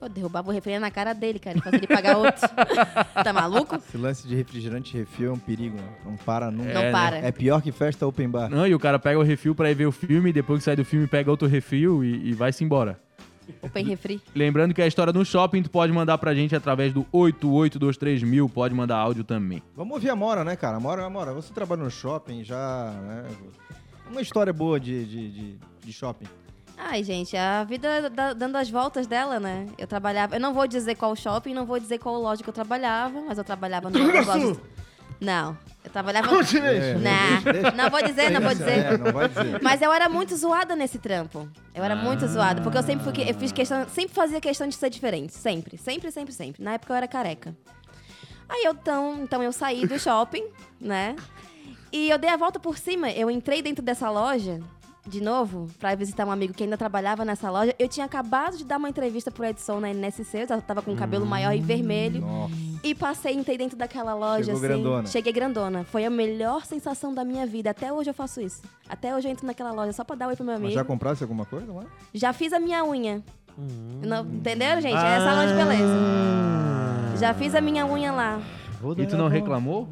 Pô, derrubava o refri na cara dele, cara. Fazia ele pagar outro. tá maluco? Esse lance de refrigerante refil é um perigo, né? Não para nunca. Não né? para. É pior que festa open bar. Não, e o cara pega o refil pra ir ver o filme, depois que sai do filme pega outro refil e, e vai-se embora. Open refri. Lembrando que a história no shopping tu pode mandar pra gente através do 8823000, pode mandar áudio também. Vamos ouvir a Mora, né, cara? Mora, Mora, você trabalha no shopping já, né? Uma história boa de, de, de, de shopping. Ai, gente, a vida da- dando as voltas dela, né? Eu trabalhava. Eu não vou dizer qual shopping, não vou dizer qual loja que eu trabalhava, mas eu trabalhava no lojas. Não. Eu trabalhava. É, Não. deixa, deixa. Não vou dizer, não vou dizer. É, não vai dizer. Mas eu era muito zoada nesse trampo. Eu era muito zoada, porque eu sempre fui, eu fiz questão, sempre fazia questão de ser diferente, sempre, sempre, sempre, sempre. Na época eu era careca. Aí eu então, então eu saí do shopping, né? E eu dei a volta por cima, eu entrei dentro dessa loja de novo pra visitar um amigo que ainda trabalhava nessa loja. Eu tinha acabado de dar uma entrevista pro Edson na NSC, eu tava com o cabelo maior e vermelho. Nossa. E passei, entrei dentro daquela loja, Chegou assim. grandona. Cheguei grandona. Foi a melhor sensação da minha vida. Até hoje eu faço isso. Até hoje eu entro naquela loja só pra dar oi pro meu amigo. Mas já comprasse alguma coisa lá? Já fiz a minha unha. Não, entenderam, gente? É salão de beleza. Já fiz a minha unha lá. E tu não reclamou?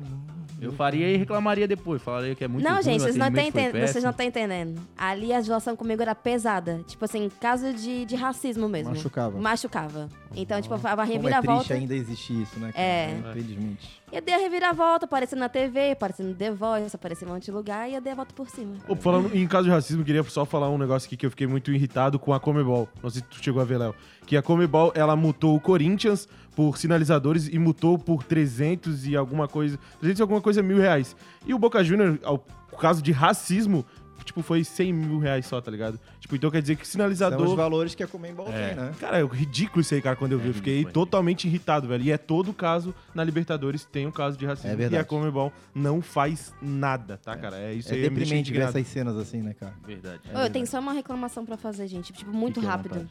Eu faria e reclamaria depois. Falaria que é muito não, ruim, gente, vocês não, enten- vocês não estão entendendo. Ali a relação comigo era pesada. Tipo assim, caso de, de racismo mesmo. Machucava. Machucava. Então, tipo, a Como é triste reviravolta. ainda existir isso, né? cara? É. Infelizmente. Eu dei a reviravolta, aparecendo na TV, aparecendo no The Voice, aparecendo em um monte de lugar e dei a volta por cima. Ô, falando em caso de racismo, queria só falar um negócio aqui que eu fiquei muito irritado com a Comebol. Não sei se tu chegou a ver, Léo. Que a Comebol, ela mutou o Corinthians por sinalizadores e mutou por 300 e alguma coisa... 300 e alguma coisa mil reais. E o Boca Juniors, ao caso de racismo, tipo, foi 100 mil reais só, tá ligado? Tipo, então quer dizer que São os sinalizador... valores que a Comembol tem, né? Cara, é ridículo isso aí, cara, quando eu vi. Eu fiquei ridículo, é. totalmente irritado, velho. E é todo caso na Libertadores tem um caso de racismo. É e verdade. a Comebol não faz nada, tá, cara? É isso É aí. deixa deprimente ver essas cenas assim, né, cara? Verdade. Ô, eu tenho só uma reclamação pra fazer, gente. Tipo, muito Fique rápido.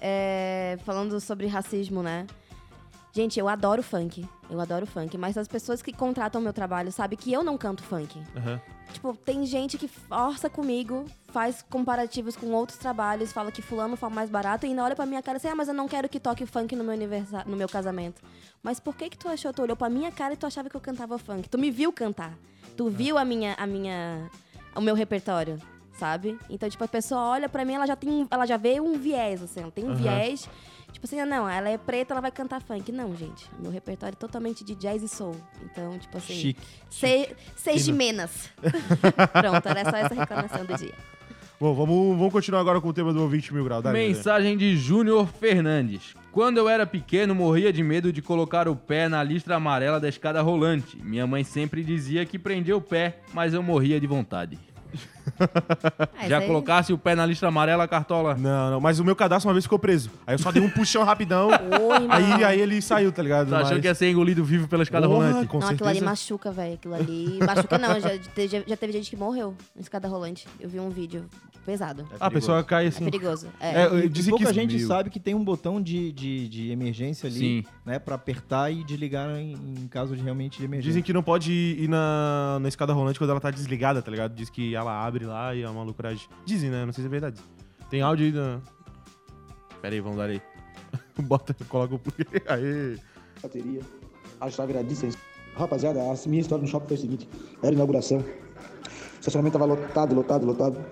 É, falando sobre racismo, né? Gente, eu adoro funk. Eu adoro funk. Mas as pessoas que contratam meu trabalho sabem que eu não canto funk. Aham. Tipo, tem gente que força comigo, faz comparativos com outros trabalhos, fala que fulano fala mais barato e ainda olha pra minha cara assim, ah, mas eu não quero que toque funk no meu aniversário, no meu casamento. Mas por que que tu achou? Tu olhou pra minha cara e tu achava que eu cantava funk. Tu me viu cantar. Tu viu a minha, a minha, o meu repertório, sabe? Então, tipo, a pessoa olha pra mim, ela já tem, ela já vê um viés, assim, ela tem um Aham. viés. Tipo assim, ah, não, ela é preta, ela vai cantar funk. Não, gente. Meu repertório é totalmente de jazz e soul. Então, tipo assim. Chique. Se, seja menos. Pronto, era só essa reclamação do dia. Bom, vamos, vamos continuar agora com o tema do ouvinte mil grau. Dá, Mensagem de Júnior Fernandes. Quando eu era pequeno, morria de medo de colocar o pé na listra amarela da escada rolante. Minha mãe sempre dizia que prendia o pé, mas eu morria de vontade. Já colocasse o pé na listra amarela, Cartola? Não, não, mas o meu cadastro uma vez ficou preso. Aí eu só dei um puxão rapidão, aí, aí ele saiu, tá ligado? Tu achou Mas- que ia ser engolido vivo pela escada Porra, rolante? Com não, aquilo ali certeza. machuca, velho. Aquilo ali. Machuca não, já, já, já teve gente que morreu na escada rolante. Eu vi um vídeo pesado. Ah, a pessoa cai É assim. perigoso. É. É, E dizem que pouca isso- gente Meu. sabe que tem um botão de, de, de emergência ali, Sim. né? Pra apertar e desligar em, em caso de realmente de emergência. Dizem que não pode ir na, na escada rolante quando ela tá desligada, tá ligado? Diz que ela abre lá e é uma loucuragem. Dizem, né? Não sei se é verdade. Tem áudio aí na... Pera aí, vamos dar aí. Bota, coloca o play. Aê. bateria, a chave era distância. Rapaziada, a minha história no shopping foi a seguinte: era inauguração, o estacionamento tava lotado, lotado, lotado.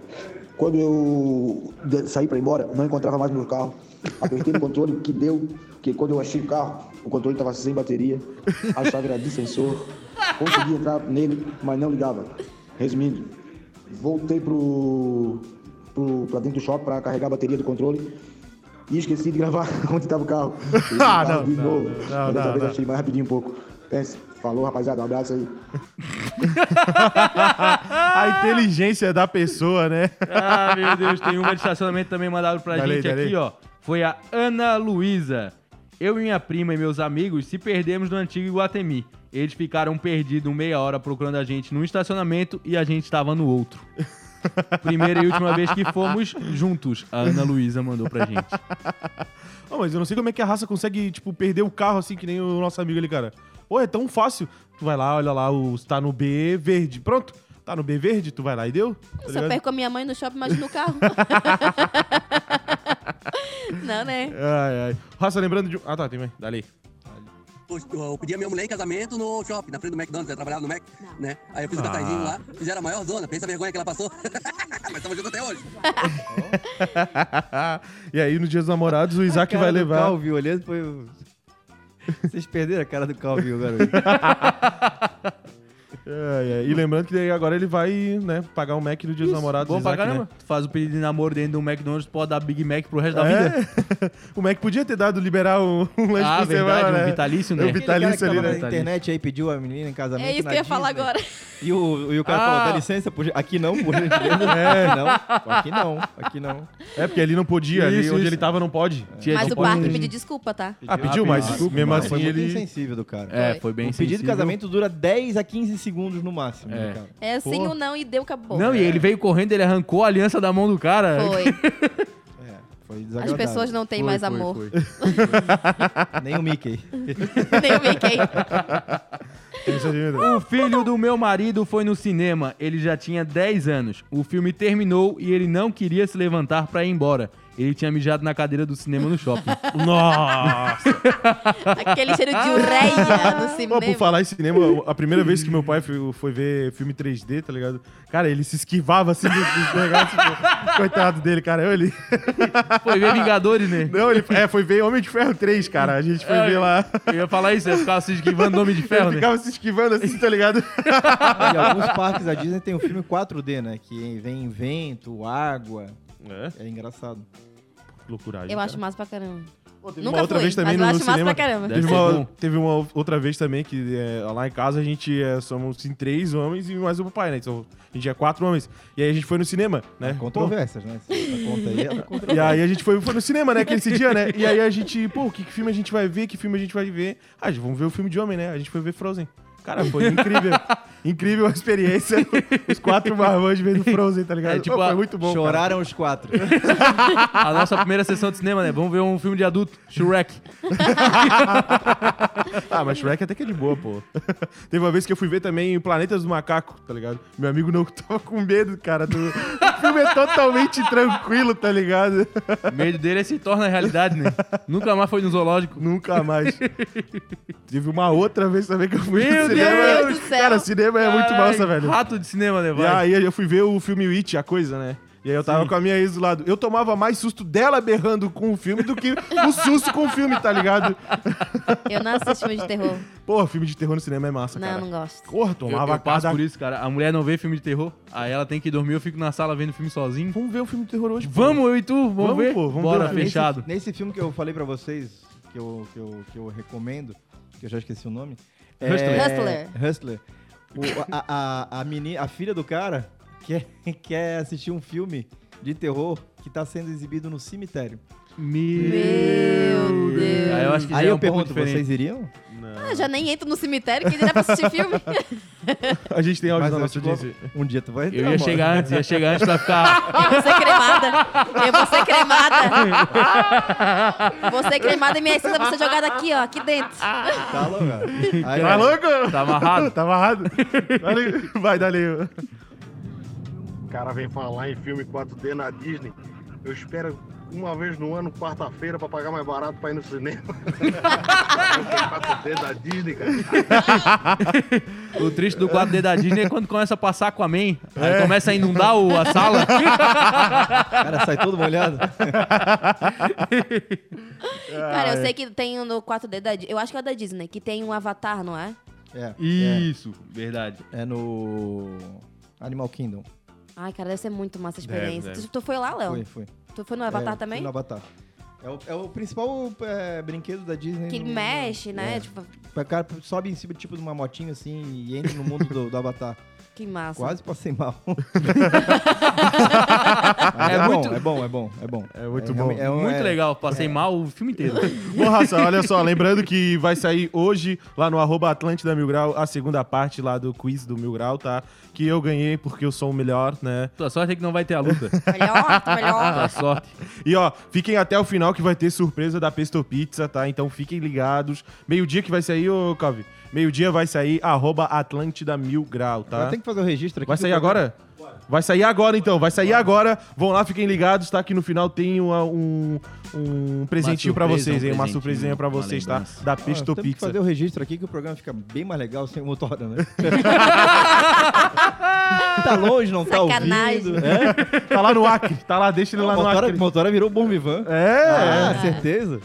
Quando eu saí para ir embora, não encontrava mais meu carro. Apertei no controle que deu, que quando eu achei o carro, o controle estava sem bateria, a chave era de sensor. Consegui entrar nele, mas não ligava. Resumindo, voltei pro, pro, pra dentro do shopping para carregar a bateria do controle. E esqueci de gravar onde estava o carro. Ah, não, de não, novo. não, não, vez não. achei mais rapidinho um pouco. Pense, falou rapaziada, um abraço aí. A inteligência da pessoa, né? Ah, meu Deus, tem uma de estacionamento também mandado pra Dá gente dá aqui, ó. Foi a Ana Luísa. Eu e minha prima e meus amigos se perdemos no antigo Iguatemi. Eles ficaram perdidos meia hora procurando a gente num estacionamento e a gente estava no outro. Primeira e última vez que fomos juntos, a Ana Luísa mandou pra gente. Ô, mas eu não sei como é que a raça consegue, tipo, perder o carro assim, que nem o nosso amigo ali, cara. Pô, é tão fácil. Tu vai lá, olha lá, o, tá no B verde. Pronto. Tá no B verde, tu vai lá e deu. Tá eu ligado? perco a minha mãe no shopping, imagina no carro. não, né? Ai, ai. Raça, lembrando de. um- Ah, tá, tem mais. Dali. Eu, eu pedi a minha mulher em casamento no shopping, na frente do McDonald's, eu trabalhava no Mac, né? Aí eu fiz o Ah. cartazinho lá, fizeram a maior zona, pensa a vergonha que ela passou. Mas estamos juntos até hoje. e aí, no Dia dos Namorados, o Isaac vai levar. Calvio olhando foi. Vocês perderam a cara do Calvio, garoto. É, é. E lembrando que daí agora ele vai, né, pagar um Mac no Dia dos Namorados. Bom pra Isaac, caramba. né? Tu faz o pedido de namoro dentro do McDonald's, tu pode dar Big Mac pro resto da É. vida. o Mac podia ter dado, liberar um, um lanche Ah, por verdade, semana, um né? vitalício, né? o vitalício ali, né? na internet aí pediu a menina em casamento. É isso que eu ia falar agora. E o, e o cara Ah. falou: dá licença, por... aqui não, por gentileza. É. Aqui não, aqui não, aqui não. É, porque ali não podia, ali Isso, onde isso. ele tava não pode. Tinha Mas de o parque pediu desculpa, tá? Ah, pediu, mas desculpa, mesmo mas assim foi muito ele... insensível do cara. É, foi bem o pedido de sensível. casamento dura 10 a 15 segundos no máximo, né, É. cara? É sim Pô. ou não e deu, acabou. Não, e ele veio correndo, ele arrancou a aliança da mão do cara. Foi. É, foi As desagradável. pessoas não têm Foi, mais foi, amor. foi. Nem o Mickey. Nem o Mickey. O filho do meu marido foi no cinema. Ele já tinha 10 anos. O filme terminou e ele não queria se levantar pra ir embora. Ele tinha mijado na cadeira do cinema no shopping. Nossa! Aquele cheiro de ureia no Pô, cinema. por falar em cinema, a primeira vez que meu pai foi, foi ver filme 3D, tá ligado? Cara, ele se esquivava assim dos, dos negócios. pô. Coitado dele, cara. Ele... Foi ver Vingadores, né? Não, ele é, foi ver Homem de Ferro 3, cara. A gente foi É, ver lá. Eu ia falar isso, eu ficava se esquivando nome de ferro, Ele né? ficava se esquivando assim, tá ligado? E alguns parques da Disney tem um filme 4D, né? Que vem vento, água. É, É engraçado. loucuragem. Eu cara. acho massa pra caramba. Pô, teve Nunca uma outra fui, vez também mas no, eu no acho massa cinema. pra caramba. Deve Teve ser uma, teve uma outra vez também que é, lá em casa a gente é, somos em três homens e mais o papai, né? Então, a gente é quatro homens. E aí a gente foi no cinema, né? Controvérsias, né? Essa conta aí é E aí a gente foi, foi no cinema, né? Que esse dia, né? E aí a gente, pô, que filme a gente vai ver? Que filme a gente vai ver? Ah, gente, vamos ver o filme de homem, né? A gente foi ver Frozen. Cara, foi incrível. incrível a experiência. Os quatro marmanjos vendo Frozen, tá ligado? É, tipo, Pô, foi muito bom. cara. Choraram os quatro. A nossa primeira sessão de cinema, né? Vamos ver um filme de adulto, Shrek. Ah, mas Shrek até que é de boa, pô. Teve uma vez que eu fui ver também Planetas do Macaco, tá ligado? Meu amigo não tava com medo, cara. Do... O filme é totalmente tranquilo, tá ligado? O medo dele é se torna realidade, né? Nunca mais foi no zoológico. Nunca mais. Teve uma outra vez também que eu fui Meu no cinema. Deus do céu. Cara, cinema é muito massa, velho. Rato de cinema, né? E aí eu fui ver o filme It, a coisa, né? E aí eu tava com a minha ex do lado. Eu tomava mais susto dela berrando com o filme do que o susto com o filme, tá ligado? Eu não assisto filme de terror. Porra, filme de terror no cinema é massa, Não, cara. não gosto. Porra, Eu, tomava eu passo cada... por isso, cara. A mulher não vê filme de terror, aí ela tem que dormir, eu fico na sala vendo filme sozinho. Vamos ver o filme de terror hoje. pô. Vamos, eu e tu, vamos, Vamos, ver? pô, vamos Bora, ver. fechado. Nesse, nesse filme que eu falei pra vocês, que eu, que eu, que eu recomendo, que eu já esqueci o nome. Hustler. Hustler. Hustler. O- a, a, a, meni- a filha do cara quer, quer assistir um filme de terror que tá sendo exibido no cemitério. Meu Deus. Aí eu acho que Aí é eu um pergunto, diferente. vocês iriam? Ah, já nem entro no cemitério, quem dirá pra assistir filme? A gente tem áudio Mas da nossa audiência. Um dia tu vai entrar, Eu ia mano. chegar antes, ia chegar antes pra ficar... Eu vou ser cremada. Eu vou ser cremada. Vou ser cremada e minha cinza vai ser jogada aqui, ó, aqui dentro. Tá louco, cara. Aí, Tá louco? Tá amarrado? Tá amarrado? Dale- Vai, dali. O cara vem falar em filme 4D na Disney. Eu espero uma vez no ano, quarta-feira, pra pagar mais barato pra ir no cinema. 4D da Disney, cara. O triste do 4D da Disney é quando começa a passar com a Man. Aí começa a inundar o- a sala. cara sai todo molhado. Cara, eu sei que tem um no 4D da Disney. Eu acho que é da Disney, que tem um avatar, não é? É, Isso, verdade. é, é no Animal Kingdom. Ai, cara, deve ser muito massa a experiência. Deve, Tu, tu foi lá, Léo? Foi, foi. Tu foi no avatar É, também? fui no Avatar. É o, é o principal é, brinquedo da Disney. Que no- mexe, né? É. Tipo, O cara sobe em cima tipo de uma motinha assim e entra no mundo do, do Avatar. Que massa. Quase passei mal. É é, muito- bom, é bom, é bom, é bom. É muito É bom. realmente- é Muito é- legal, passei mal o filme inteiro. Bom, raça, olha só, lembrando que vai sair hoje lá no arroba Atlântida Mil Grau a segunda parte lá do quiz do Mil Grau, tá? Que eu ganhei porque eu sou o melhor, né? Tua sorte é que não vai ter a luta. Melhor, Tua melhor. sorte. E ó, fiquem até o final que vai ter surpresa da Pesto Pizza, tá? Então fiquem ligados. Meio-dia que vai sair, ô Calvi. Meio-dia vai sair arroba Atlântida Mil Grau, tá? Agora tem que fazer o registro aqui. Vai sair agora? Vai sair agora, então. Vai sair agora. Vão lá, fiquem ligados, tá? Que no final tem uma- um, um presentinho pra surpresa, vocês, um hein? Uma surpresinha pra uma vocês, tá? Da Ah, Pesto temos que Pizza. fazer o registro aqui que o programa fica bem mais legal sem o motora, né? tá longe, não tá Sacanagem. ouvindo. É? Tá lá no Acre. Tá lá, deixa ele lá O no motora, Acre. motora virou bom vivan. É. Ah, certeza.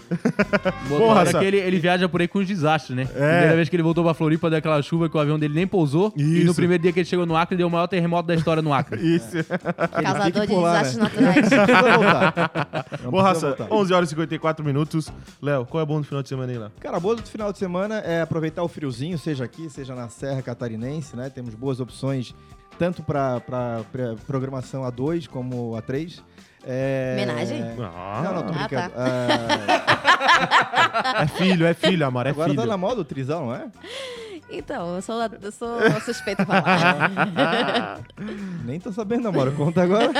Porra, Raça. que ele, ele viaja por aí com os desastres, né? É. Primeira vez que ele voltou pra Floripa, deu aquela chuva que o avião dele nem pousou. E no Isso. primeiro dia que ele chegou no Acre, deu o maior terremoto da história no Acre. Isso. Causador de lá, desastres né? naturais. Não Bom, precisa raça, voltar. 11 horas e 54 minutos. Léo, qual é bom no final de semana aí, Léo? Cara, boa do final de semana é aproveitar o friozinho, seja aqui, seja na Serra Catarinense, né? Temos boas opções tanto para programação A2 como A3. É... Homenagem? Não, não, tô Ah, brincando. tá. Ah, É filho, é filho, amor, é agora filho. tá na moda o trisal, não é? Então, eu sou, eu sou suspeita pra falar. Nem tô sabendo, namoro. Conta agora.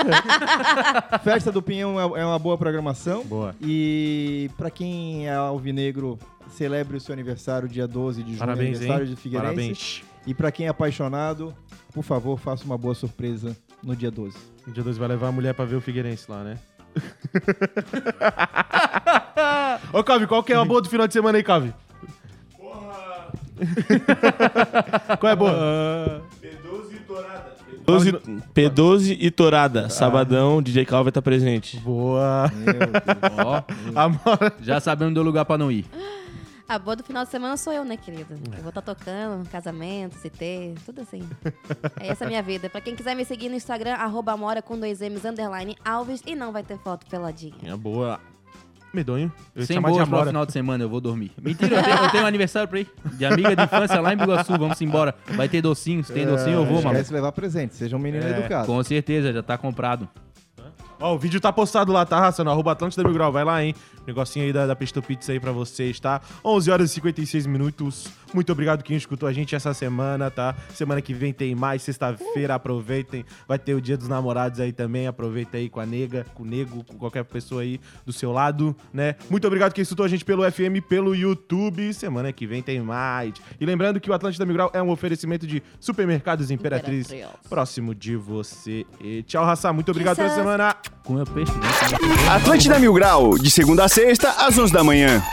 Festa do Pinhão é é uma boa programação. Boa. E pra quem é alvinegro, celebre o seu aniversário dia 12 de junho, Parabéns, aniversário hein? de Figueirense. Parabéns. E pra quem é apaixonado, por favor, faça uma boa surpresa no dia 12. O dia 2 vai levar a mulher pra ver o Figueirense lá, né? Ô, Calvi, qual que é a boa do final de semana aí, Calvi? qual é a boa? P12, P12 e Torada. Sabadão, DJ Cal vai estar presente. Boa. Meu Deus. Ó, Amor. já sabemos do lugar pra não ir. A boa do final de semana sou eu, né, querida? Eu vou estar tocando, casamento, CT, tudo assim. É essa a minha vida. Pra quem quiser me seguir no Instagram, arroba mora com dois M's, underline Alves, e não vai ter foto peladinha. É boa. Medonho. Eu Sem boas pro Amora. final de semana, eu vou dormir. Mentira, eu tenho, eu tenho um aniversário pra ir. De amiga de infância lá em Biguaçu, vamos embora. Vai ter docinho, se tem docinho eu vou, Não mano. esquece levar presente, seja um menino É. educado. Com certeza, já tá comprado. Ó, o vídeo tá postado lá, tá, raça? No arroba Atlântida Mil Grau. Vai lá, hein? Negocinho aí da, da Pesto Pizza aí pra vocês, tá? 11 horas e 56 minutos. Muito obrigado quem escutou a gente essa semana, tá? Semana que vem tem mais. Sexta-feira, aproveitem. Vai ter o Dia dos Namorados aí também. Aproveita aí com a nega, com o nego, com qualquer pessoa aí do seu lado, né? Muito obrigado quem escutou a gente pelo FM, pelo YouTube. Semana que vem tem mais. E lembrando que o Atlântida Mil Grau é um oferecimento de Supermercados Imperatriz. Imperatriz. Próximo de você. E tchau, raça. Muito obrigado pela semana. Meu peixe, né? Atlântida Mil Grau, de segunda a sexta, às 11 da manhã.